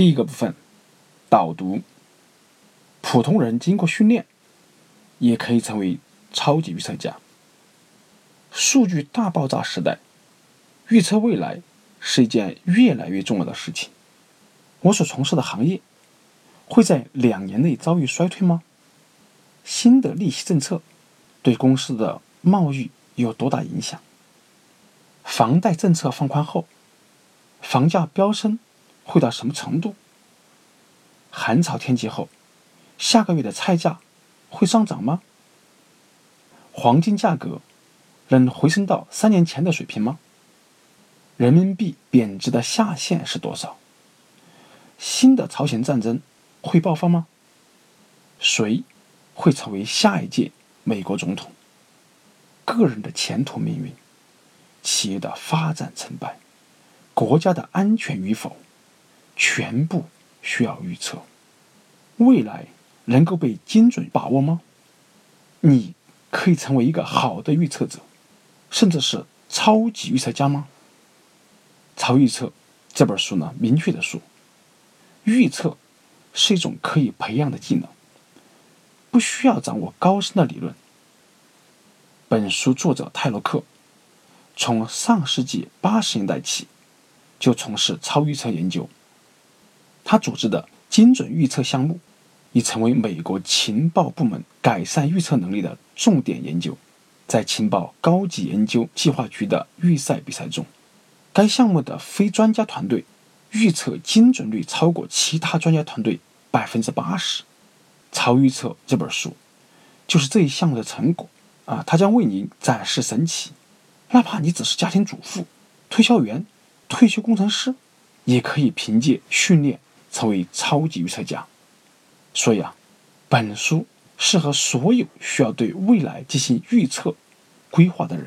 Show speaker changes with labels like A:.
A: 第一个部分，导读。普通人经过训练，也可以成为超级预测家。数据大爆炸时代，预测未来是一件越来越重要的事情。我所从事的行业会在两年内遭遇衰退吗？新的利息政策对公司的贸易有多大影响？房贷政策放宽后，房价飙升会到什么程度？寒潮天气后，下个月的菜价会上涨吗？黄金价格能回升到三年前的水平吗？人民币贬值的下限是多少？新的朝鲜战争会爆发吗？谁会成为下一届美国总统？个人的前途命运？企业的发展成败，国家的安全与否，全部需要预测。未来能够被精准把握吗？你可以成为一个好的预测者，甚至是超级预测家吗？《超预测》这本书呢，明确的说，预测是一种可以培养的技能，不需要掌握高深的理论。本书作者泰罗克。从上世纪八十年代起，就从事超预测研究。他组织的精准预测项目，已成为美国情报部门改善预测能力的重点研究。在情报高级研究计划局的预赛比赛中，该项目的非专家团队预测精准率超过其他专家团队百分之八十。超预测这本书就是这一项目的成果啊！它将为您展示神奇。哪怕你只是家庭主妇、推销员、退休工程师，也可以凭借训练成为超级预测家。所以啊，本书适合所有需要对未来进行预测、规划的人。